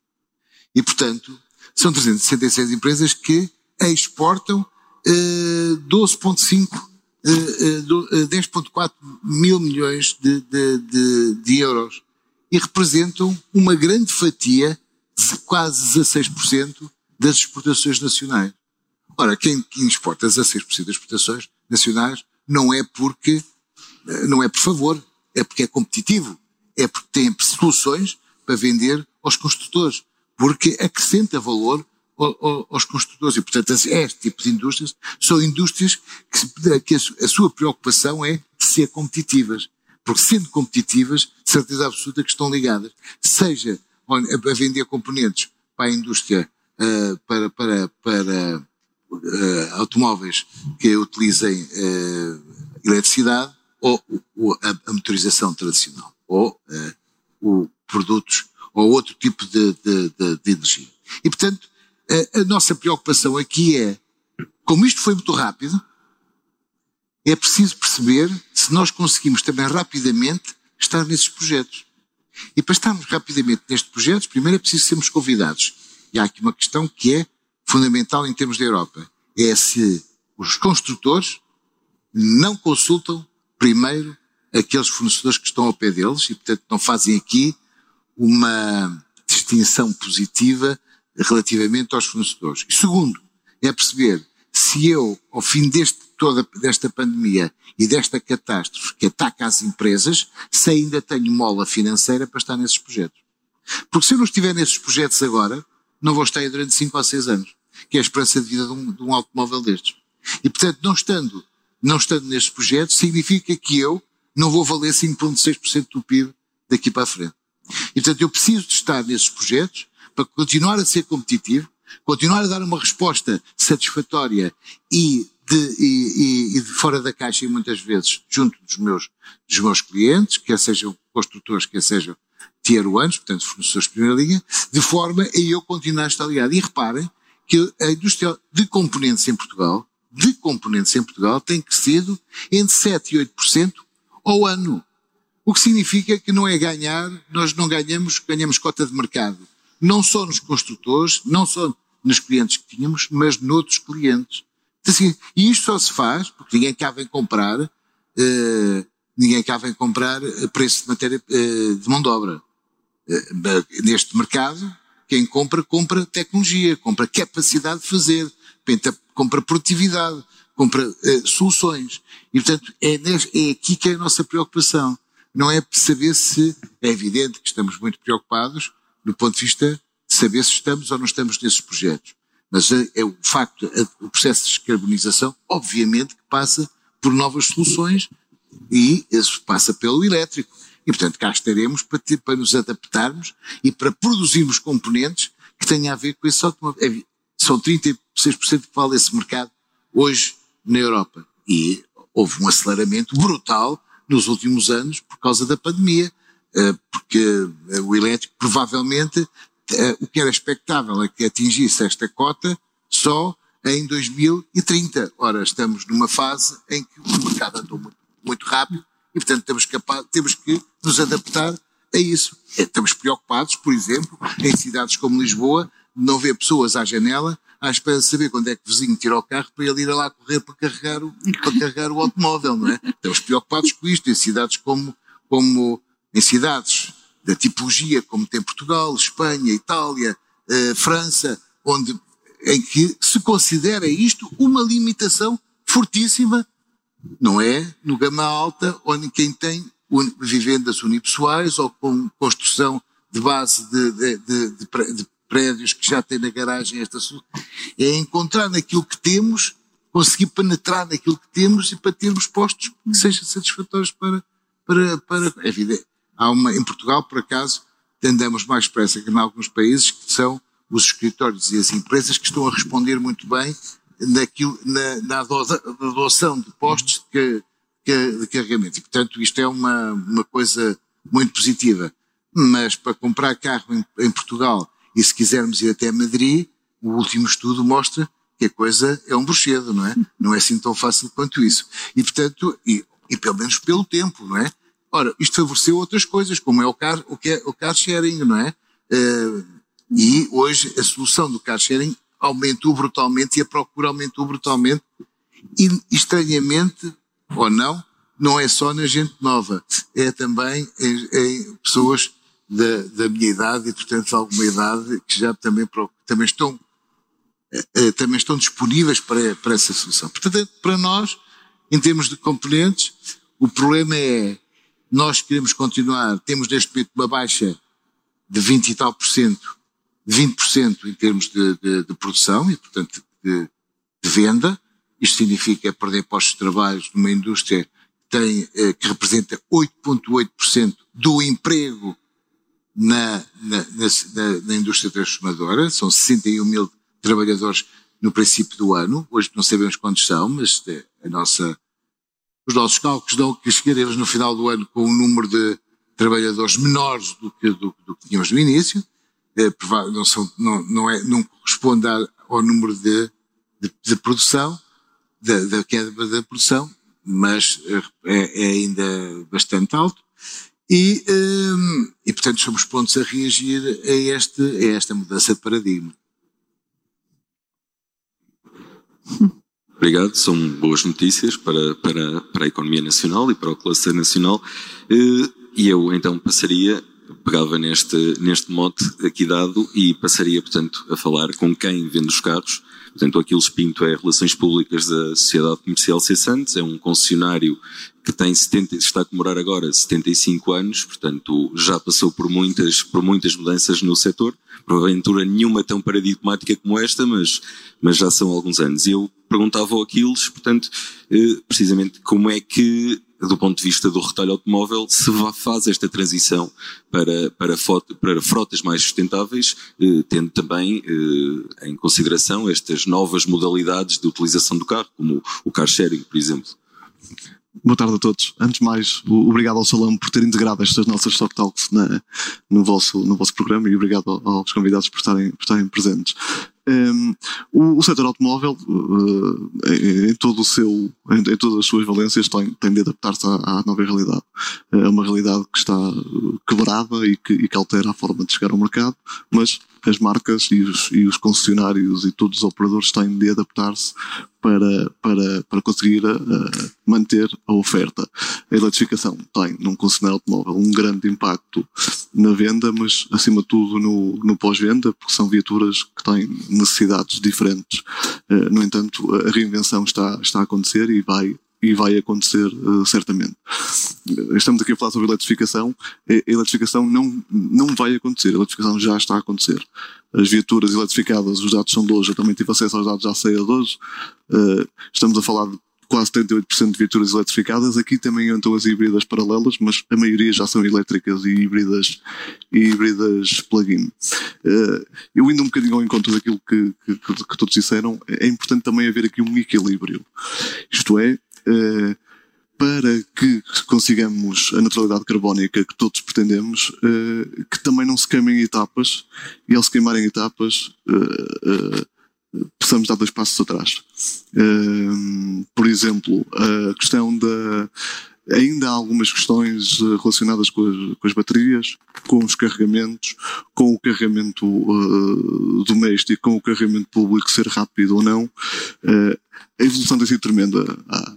S5: E, portanto, são 366 empresas que exportam eh, 12,5 10,4 mil milhões de, de, de, de, euros e representam uma grande fatia, de quase 16% das exportações nacionais. Ora, quem, quem exporta 16% das exportações nacionais não é porque, não é por favor, é porque é competitivo, é porque tem soluções para vender aos construtores, porque acrescenta valor aos construtores. E, portanto, este tipo de indústrias são indústrias que, que a sua preocupação é ser competitivas. Porque sendo competitivas, certeza absoluta que estão ligadas, seja a vender componentes para a indústria, uh, para, para, para uh, automóveis que utilizem uh, eletricidade, ou, a, motorização tradicional, ou o produtos, ou outro tipo de, de, de, de energia. E, portanto, a, a nossa preocupação aqui é, como isto foi muito rápido, é preciso perceber se nós conseguimos também rapidamente estar nesses projetos. E para estarmos rapidamente nestes projetos, primeiro é preciso sermos convidados. E há aqui uma questão que é fundamental em termos da Europa. É se os construtores não consultam primeiro aqueles fornecedores que estão ao pé deles e, portanto, não fazem aqui uma distinção positiva relativamente aos fornecedores. E segundo, é perceber se eu, ao fim deste, toda, desta pandemia e desta catástrofe que ataca as empresas, se ainda tenho mola financeira para estar nesses projetos. Porque se eu não estiver nesses projetos agora, não vou estar aí durante 5 ou 6 anos, que é a esperança de vida de um, de um automóvel destes. E portanto, não estando, não estando nestes projetos, significa que eu não vou valer 5,6% do PIB daqui para a frente. E portanto, eu preciso de estar nesses projetos para continuar a ser competitivo, continuar a dar uma resposta satisfatória e de, e, e, de fora da caixa e muitas vezes junto dos meus, dos meus clientes, quer sejam construtores, quer sejam tier ones, portanto fornecedores de primeira linha, de forma a eu continuar a estar ligado. E reparem que a indústria de componentes em Portugal, de componentes em Portugal, tem crescido entre 7% e 8% ao ano. O que significa que não é ganhar, nós não ganhamos, ganhamos cota de mercado não só nos construtores, não só nos clientes que tínhamos, mas noutros clientes. Assim, e isto só se faz porque ninguém cá vem comprar, uh, ninguém cá vem comprar preço de matéria uh, de mão de obra. Uh, neste mercado, quem compra, compra tecnologia, compra capacidade de fazer, compra produtividade, compra soluções. E portanto é, é aqui que é a nossa preocupação. Não é saber se, é evidente que estamos muito preocupados do ponto de vista de saber se estamos ou não estamos nesses projetos. Mas é, é o facto, é, o processo de descarbonização, obviamente, que passa por novas soluções e isso passa pelo elétrico. E, portanto, cá estaremos para, ter, para nos adaptarmos e para produzirmos componentes que tenham a ver com esse automóvel. É, são 36% que vale esse mercado hoje na Europa. E houve um aceleramento brutal nos últimos anos por causa da pandemia, porque eh, o elétrico provavelmente eh, o que era expectável é que atingisse esta cota só em 2030. Ora, estamos numa fase em que o mercado andou muito, rápido e, portanto, temos, temos que nos adaptar a isso. Estamos preocupados, por exemplo, em cidades como Lisboa, de não ver pessoas à janela à espera de saber quando é que o vizinho tira o carro para ele ir lá correr para carregar o, para carregar o automóvel, não é? Estamos preocupados com isto em cidades como, como em cidades da tipologia como tem Portugal, Espanha, Itália, eh, França, onde, em que se considera isto uma limitação fortíssima, não é? No gama alta, onde quem tem vivendas unipessoais ou com construção de base de, de, de, de prédios que já têm na garagem esta é encontrar naquilo que temos, conseguir penetrar naquilo que temos e para termos postos que sejam satisfatórios para, para, para é evidente. Há uma, em Portugal, por acaso, andamos mais depressa que em alguns países, que são os escritórios e as empresas que estão a responder muito bem naquilo, na, na de postos de, de carregamento. E, portanto, isto é uma, uma coisa muito positiva. Mas para comprar carro em, em Portugal e se quisermos ir até Madrid, o último estudo mostra que a coisa é um bruxedo, não é? Não é assim tão fácil quanto isso. E, portanto, e, e pelo menos pelo tempo, não é? Ora, isto favoreceu outras coisas, como é o car, o que é o car sharing, não é? Uh, e hoje a solução do car sharing aumentou brutalmente e a procura aumentou brutalmente. E estranhamente, ou não, não é só na gente nova, é também em, em pessoas da, da, minha idade e, portanto, de alguma idade que já também, também estão eh, eh, também estão disponíveis para, para essa solução. Portanto, para nós, em termos de componentes, o problema é nós queremos continuar, temos neste momento uma baixa de 20 e tal por cento, 20% em termos de, de, de, produção e, portanto, de, de, venda. Isto significa perder postos de trabalho numa indústria que, tem, eh, que representa 8,8% do emprego na, na, na, na, indústria transformadora, são 61 mil trabalhadores no princípio do ano, hoje não sabemos quantos são, mas é a nossa, os nossos cálculos dão que chegaremos no final do ano com um número de trabalhadores menores do que, do, do que tínhamos no início, é, não, são, não, não, é, não corresponde ao número de, de, de produção, da, da queda da produção, mas é, é ainda bastante alto. E, um, e, portanto, somos prontos a reagir a, este, a esta mudança de paradigma.
S1: Obrigado, são boas notícias para, para, para a economia nacional e para o cluster nacional. Eh, e eu então passaria, pegava neste, neste mote aqui dado e passaria, portanto, a falar com quem vende os carros. Portanto, Aquiles Pinto é Relações Públicas da Sociedade Comercial C. Santos, é um concessionário que tem 70, está a comemorar agora 75 anos, portanto já passou por muitas, por muitas mudanças no setor, porventura nenhuma tão paradigmática como esta, mas, mas já são alguns anos. E eu perguntava ao Aquiles, portanto, eh, precisamente como é que, do ponto de vista do retalho automóvel, se faz esta transição para, para, para frotas mais sustentáveis, eh, tendo também eh, em consideração estas novas modalidades de utilização do carro, como o car sharing, por exemplo.
S6: Boa tarde a todos. Antes de mais, obrigado ao Salão por ter integrado estas nossas Stock Talks na, no, vosso, no vosso programa e obrigado aos convidados por estarem, por estarem presentes. Um, o, o setor automóvel, uh, em, todo o seu, em, em, todas as suas valências, tem, tem de adaptar-se à, à, nova realidade. É uma realidade que está quebrada e que, e que altera a forma de chegar ao mercado, mas as marcas e os, e os concessionários e todos os operadores têm de adaptar-se para, para, para conseguir uh, manter a oferta. A eletrificação tem, num concessionário automóvel, um grande impacto na venda, mas acima de tudo no, no pós-venda, porque são viaturas que têm necessidades diferentes. Uh, no entanto, a reinvenção está, está a acontecer e vai e vai acontecer uh, certamente. Estamos aqui a falar sobre eletrificação. A eletrificação não, não vai acontecer, a eletrificação já está a acontecer. As viaturas eletrificadas, os dados são de hoje, eu também tive acesso aos dados já sei de hoje. Uh, estamos a falar de quase 38% de viaturas eletrificadas. Aqui também entram as híbridas paralelas, mas a maioria já são elétricas e híbridas, e híbridas plug-in. Uh, eu indo um bocadinho ao encontro daquilo que, que, que, todos disseram, é importante também haver aqui um equilíbrio. Isto é, uh, para que consigamos a neutralidade carbónica que todos pretendemos, uh, que também não se queimem etapas, e ao se queimarem etapas, possamos dar dois passos atrás. por exemplo, a questão da. Ainda há algumas questões eh, relacionadas com as, com as baterias, com os carregamentos, com o carregamento uh, doméstico, com o carregamento público ser rápido ou não. Uh, a evolução tem sido tremenda. Ah,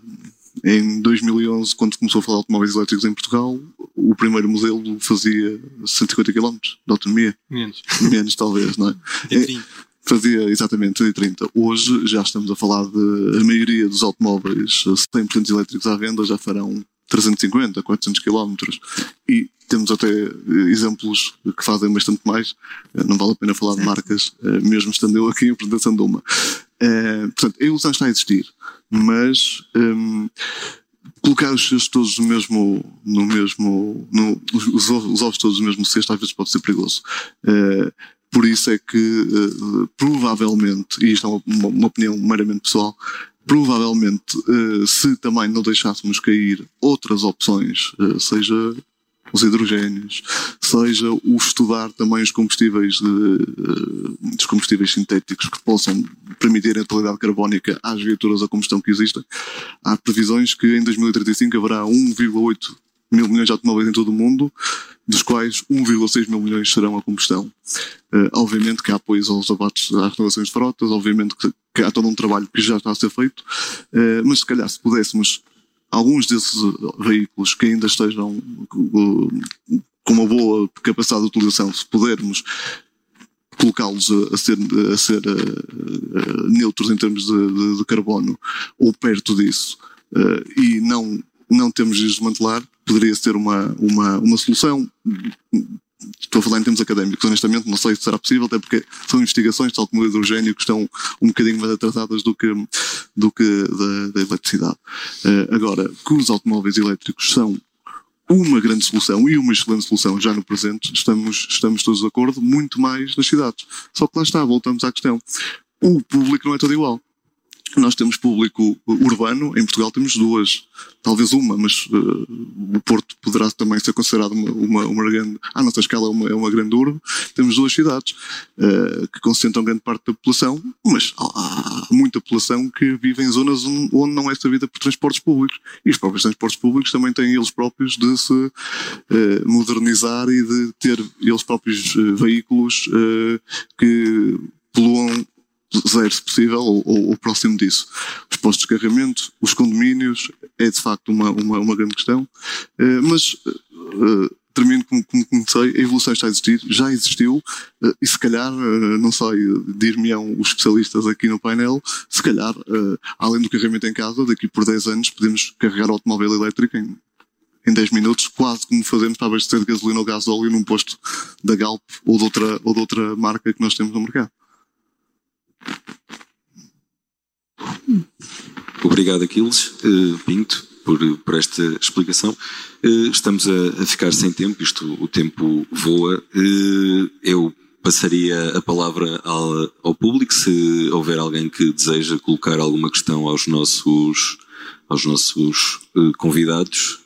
S6: em 2011, quando começou a falar de automóveis elétricos em Portugal, o primeiro modelo fazia 150 km de autonomia.
S3: Menos.
S6: Menos, talvez, não é?
S3: É 30.
S6: Fazia exatamente 130. Hoje já estamos a falar de a maioria dos automóveis 100% elétricos à venda já farão 350, 400 km. E temos até exemplos que fazem bastante mais. Não vale a pena falar de marcas, eh, mesmo estando eu aqui em apresentação de uma. Portanto, a ilusão está a existir, mas um, colocar os seus todos no mesmo, no mesmo, no, os, os ovos todos no mesmo cesto às vezes pode ser perigoso. É, por isso é que, uh, provavelmente, e isto é uma, uma opinião meramente pessoal, provavelmente, uh, se também não deixássemos cair outras opções, uh, seja os hidrogénios, seja o estudar também os combustíveis, de, os combustíveis sintéticos que possam permitir a neutralidade carbónica às viaturas a combustão que existem. Há previsões que em 2035 haverá 1,8 mil milhões de automóveis em todo o mundo, dos quais 1,6 mil milhões serão a combustão. Uh, obviamente que há apoios aos abates, às renovações de frotas, obviamente que, que, há todo um trabalho que já está a ser feito, uh, mas se calhar se pudéssemos alguns desses veículos que ainda estejam uh, com uma boa capacidade de utilização, se pudermos colocá-los a, a, ser, a ser neutros em termos de, de, de, carbono ou perto disso e não não temos de desmantelar, poderia ser uma, uma, uma solução. Estou a falar em termos académicos, honestamente, não sei se será possível, até porque são investigações, tal como hidrogênio, que estão um bocadinho mais atrasadas do que, do que da, da eletricidade. Uh, agora, que os automóveis elétricos são uma grande solução e uma excelente solução já no presente, estamos, estamos todos de acordo, muito mais nas cidades. Só que lá está, voltamos à questão. O público não é todo igual. Nós temos público urbano, em Portugal temos duas, talvez uma, mas uh, o Porto poderá também ser considerado uma, uma, uma grande, à nossa escala, uma, é uma grande urbe. Temos duas cidades uh, que concentram grande parte da população, mas há muita população que vive em zonas onde não é servida por transportes públicos. E os próprios transportes públicos também têm eles próprios de se uh, modernizar e de ter eles próprios veículos que poluam zero se possível, ou, ou, ou, próximo disso. Os postos de carregamento, os condomínios, é de facto uma, uma, uma grande questão, uh, mas uh, termino como, como comecei, a evolução está a existir, já existiu, uh, e se calhar, não sei, dir-me-ão os especialistas aqui no painel, se calhar, além do carregamento em casa, daqui por 10 anos podemos carregar o automóvel elétrico em em 10 minutos, quase como fazemos para abastecer de gasolina ou gás óleo num posto da Galp ou de outra, ou de outra marca que nós temos no mercado.
S1: Obrigado, Aquiles uh, Pinto, por, por esta explicação. Uh, estamos a, a, ficar sem tempo, isto, o tempo voa. Uh, eu passaria a palavra ao, ao, público, se houver alguém que deseja colocar alguma questão aos nossos, aos nossos convidados.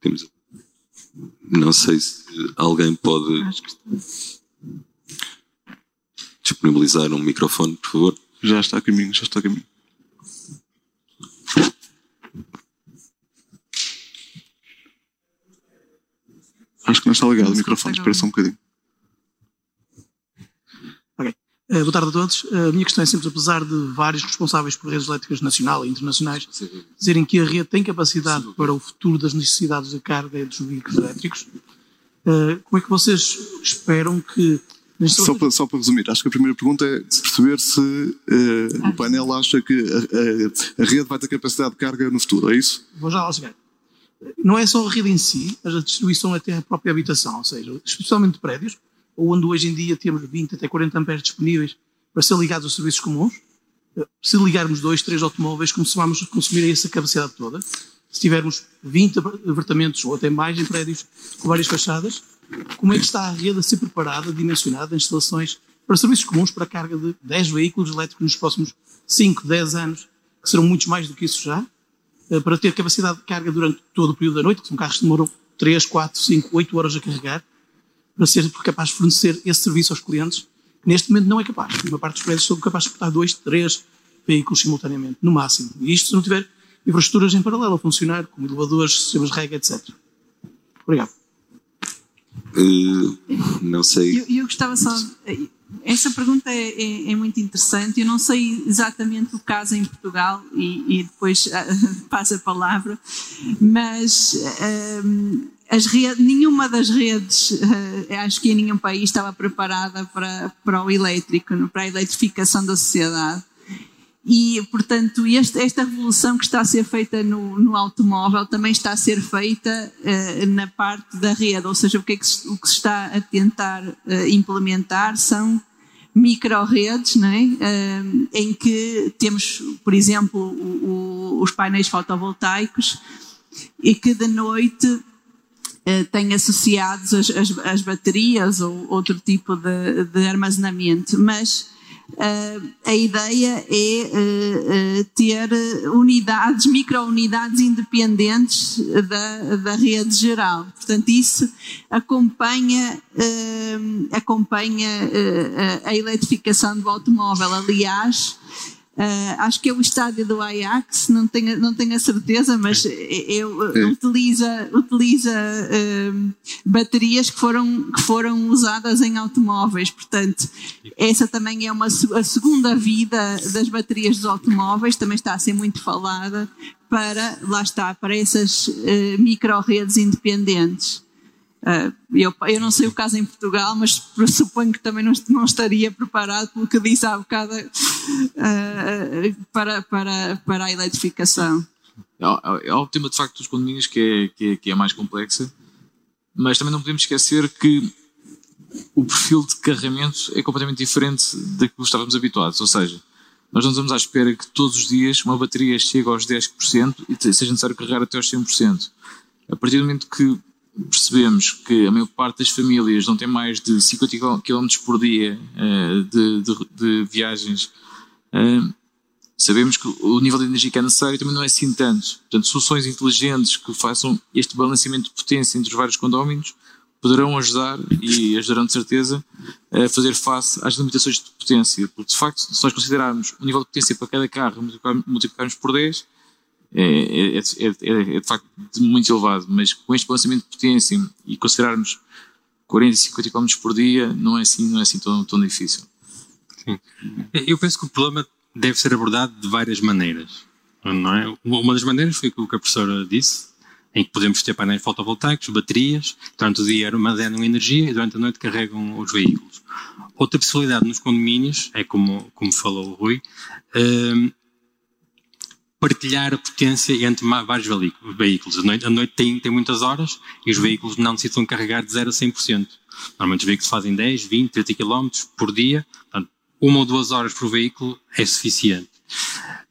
S1: temos, não sei se alguém pode disponibilizar um microfone, por favor.
S6: Já está a caminho, já está a caminho. Acho que não está ligado o microfone, espera só um bocadinho.
S7: Uh, boa tarde a todos. Uh, a minha questão é sempre, apesar de vários responsáveis por redes elétricas nacional e internacionais dizerem que a rede tem capacidade para o futuro das necessidades de carga dos veículos elétricos, uh, como é que vocês esperam que
S6: só para, só para, resumir, acho que a primeira pergunta é perceber se uh, o painel acha que a, a, a, rede vai ter capacidade de carga no futuro, é isso?
S7: Vou já lá chegar. Não é só a rede em si, mas a distribuição até a própria habitação, ou seja, especialmente de prédios, onde hoje em dia temos 20 até 40 amperes disponíveis para ser ligados aos serviços comuns. Se ligarmos dois, três automóveis, começamos a consumir essa capacidade toda. Se tivermos 20 apartamentos ou até mais em prédios com várias fachadas, como é que está a rede a ser preparada, dimensionada, instalações para serviços comuns para a carga de 10 veículos elétricos nos próximos 5, 10 anos, que serão muitos mais do que isso já, eh, para ter capacidade de carga durante todo o período da noite, que são carros que demoram 3, 4, 5, 8 horas a carregar, para ser capaz de fornecer esse serviço aos clientes, que neste momento não é capaz. Uma parte dos prédios são capazes de suportar dois, três veículos simultaneamente, no máximo. E isto se não tiver infraestruturas em paralelo a funcionar, como elevadores, sistemas de rega, etc. Obrigado.
S1: Uh, não sei.
S2: Eu, eu, gostava só. Essa pergunta é, é, é, muito interessante. Eu não sei exatamente o caso em Portugal e, e depois uh, passo a palavra, mas uh, nenhuma das redes, uh, acho que em nenhum país estava preparada para, para o elétrico, para a eletrificação da sociedade. E, portanto, este, esta revolução que está a ser feita no, no automóvel também está a ser feita uh, na parte da rede, ou seja, o que, é que se, o que se está a tentar uh, implementar são micro-redes, é? Uh, em que temos, por exemplo, o, o, os painéis fotovoltaicos e que de noite têm associados as, as, as, baterias ou outro tipo de, de armazenamento, mas a ideia é uh, uh, ter unidades, micro-unidades independentes da, da rede geral. Portanto, isso acompanha, acompanha a eletrificação do automóvel. Aliás, Uh, acho que é o estádio do Ajax, não tenho, não tenho a certeza, mas eu, é. utiliza, utiliza uh, baterias que foram, que foram usadas em automóveis. Portanto, essa também é uma, a segunda vida das baterias dos automóveis, também está a ser muito falada para, lá está, para essas uh, micro-redes independentes. Uh, eu, eu, não sei o caso em Portugal, mas pressuponho que também não, não estaria preparado pelo que disse há bocado uh, para, para, para a eletrificação.
S4: É, é, é o tema de facto dos condomínios que é, que é, que é mais complexa, mas também não podemos esquecer que o perfil de carregamento é completamente diferente daquilo que estávamos habituados, ou seja, nós não estamos à espera que todos os dias uma bateria chegue aos 10% e seja necessário carregar até aos 100%. A partir do momento que percebemos que a maior parte das famílias não tem mais de 50 km por dia uh, de, de, de, viagens, uh, sabemos que o nível de energia que é necessário também não é assim tanto. Portanto, soluções inteligentes que façam este balanceamento de potência entre os vários condóminos poderão ajudar e ajudarão de certeza a fazer face às limitações de potência. Porque, de facto, se nós considerarmos o nível de potência para cada carro multiplicarmos por 10, é, é, é, é, de facto muito elevado, mas com este balanceamento de potência e considerarmos 40 e 50 km por dia, não é assim, não é assim tão, tão difícil.
S3: Sim. Eu penso que o problema deve ser abordado de várias maneiras. Não é? Uma das maneiras foi o que a professora disse, em que podemos ter painéis fotovoltaicos, baterias, durante o dia armazenam energia e durante a noite carregam os veículos. Outra possibilidade nos condomínios, é como, como falou o Rui, hum, partilhar a potência entre vários veículos. A noite, a noite tem, tem, muitas horas e os veículos não necessitam carregar de 0 a 100%. Normalmente os veículos fazem 10, 20, 30 km por dia, portanto, uma ou duas horas por veículo é suficiente.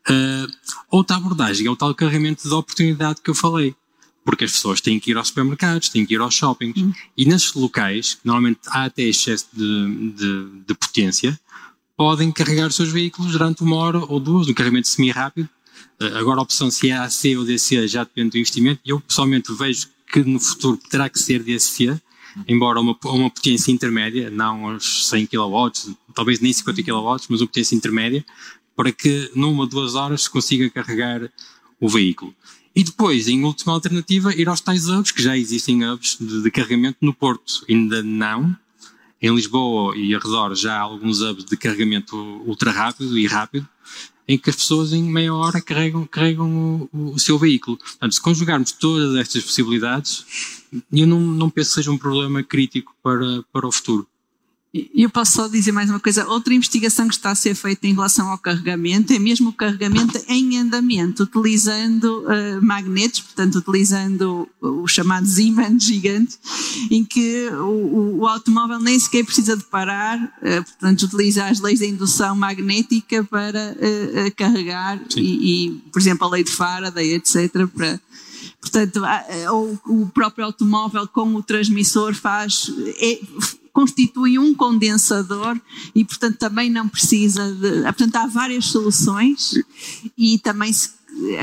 S3: Uh, outra abordagem é o tal carregamento de oportunidade que eu falei. Porque as pessoas têm que ir aos supermercados, têm que ir aos shoppings. Hum. E nesses locais, que normalmente há até excesso de, de, de potência, podem carregar os seus veículos durante uma hora ou duas, um carregamento semi-rápido, agora a opção se é AC ou DC já depende do investimento. Eu pessoalmente vejo que no futuro terá que ser DC, embora uma, uma potência intermédia, não aos 100 kW, talvez nem 50 kW, mas uma potência intermédia, para que numa, duas horas se consiga carregar o veículo. E depois, em última alternativa, ir aos tais hubs, que já existem hubs de, de carregamento no Porto. Ainda não, Em Lisboa e arredor já há alguns hubs de carregamento ultra rápido e rápido, em que as pessoas em meia hora carregam, carregam o, o seu veículo. Portanto, se conjugarmos todas estas possibilidades, eu não, não penso que seja um problema crítico para, para o futuro.
S2: E eu posso só dizer mais uma coisa. Outra investigação que está a ser feita em relação ao carregamento é mesmo o carregamento em andamento, utilizando uh, magnetos, portanto, utilizando os chamados ímãs gigantes, em que o, o, automóvel nem sequer precisa de parar, uh, portanto, utiliza as leis da indução magnética para uh, carregar e, e, por exemplo, a lei de Faraday, etc., para, Portanto, ou o próprio automóvel com o transmissor faz. É, constitui um condensador e, portanto, também não precisa de. Portanto, há várias soluções e também se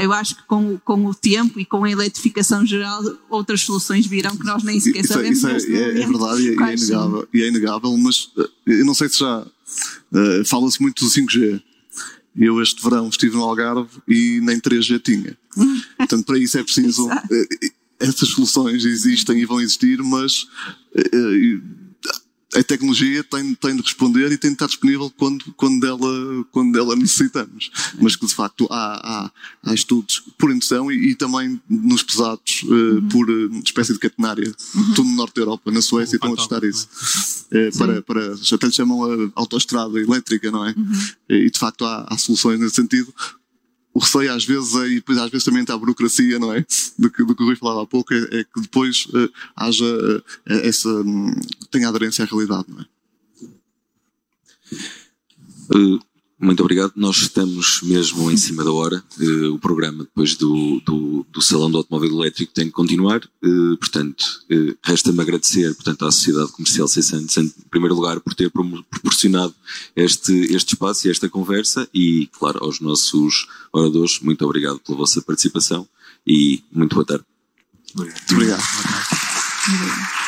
S2: eu acho que com, com o tempo e com a eletrificação geral, outras soluções virão que nós nem sequer sabemos.
S6: Isso, é, isso é, é, é, verdade e, é inegável, e é inegável, mas eh, eu não sei se já uh, fala-se muito do 5G. Eu este verão estive no Algarve e nem 3G tinha. Portanto, para isso é preciso. uh, essas soluções existem e vão existir, mas uh, a tecnologia tem, tem de responder e tem de estar disponível quando, quando, ela, quando ela necessitamos. Mas que de facto há, há, há estudos por indução e, e também nos pesados uh, uhum. por uh, espécie de catenária. Uhum. Tudo no norte da Europa, na Suécia, estão a testar isso. Uh, para, para, até lhe chamam a autoestrada elétrica, não é? Uhum. E de facto há, há soluções nesse sentido o receio às vezes é, e depois às vezes também está a burocracia, não é? Do que, do que o Rui falava há pouco, é, é que depois uh, haja uh, essa, um, tenha aderência à realidade, não é?
S1: Uh, muito obrigado. Nós estamos mesmo em cima da hora. Uh, o programa, depois do, do, do, Salão do Automóvel Elétrico, tem que continuar. Uh, portanto, uh, resta-me agradecer portanto, à Sociedade Comercial Santos, em primeiro lugar, por ter proporcionado este, este espaço e esta conversa. E, claro, aos nossos oradores, muito obrigado pela vossa participação e muito boa tarde.
S6: Muito obrigado. Muito obrigado.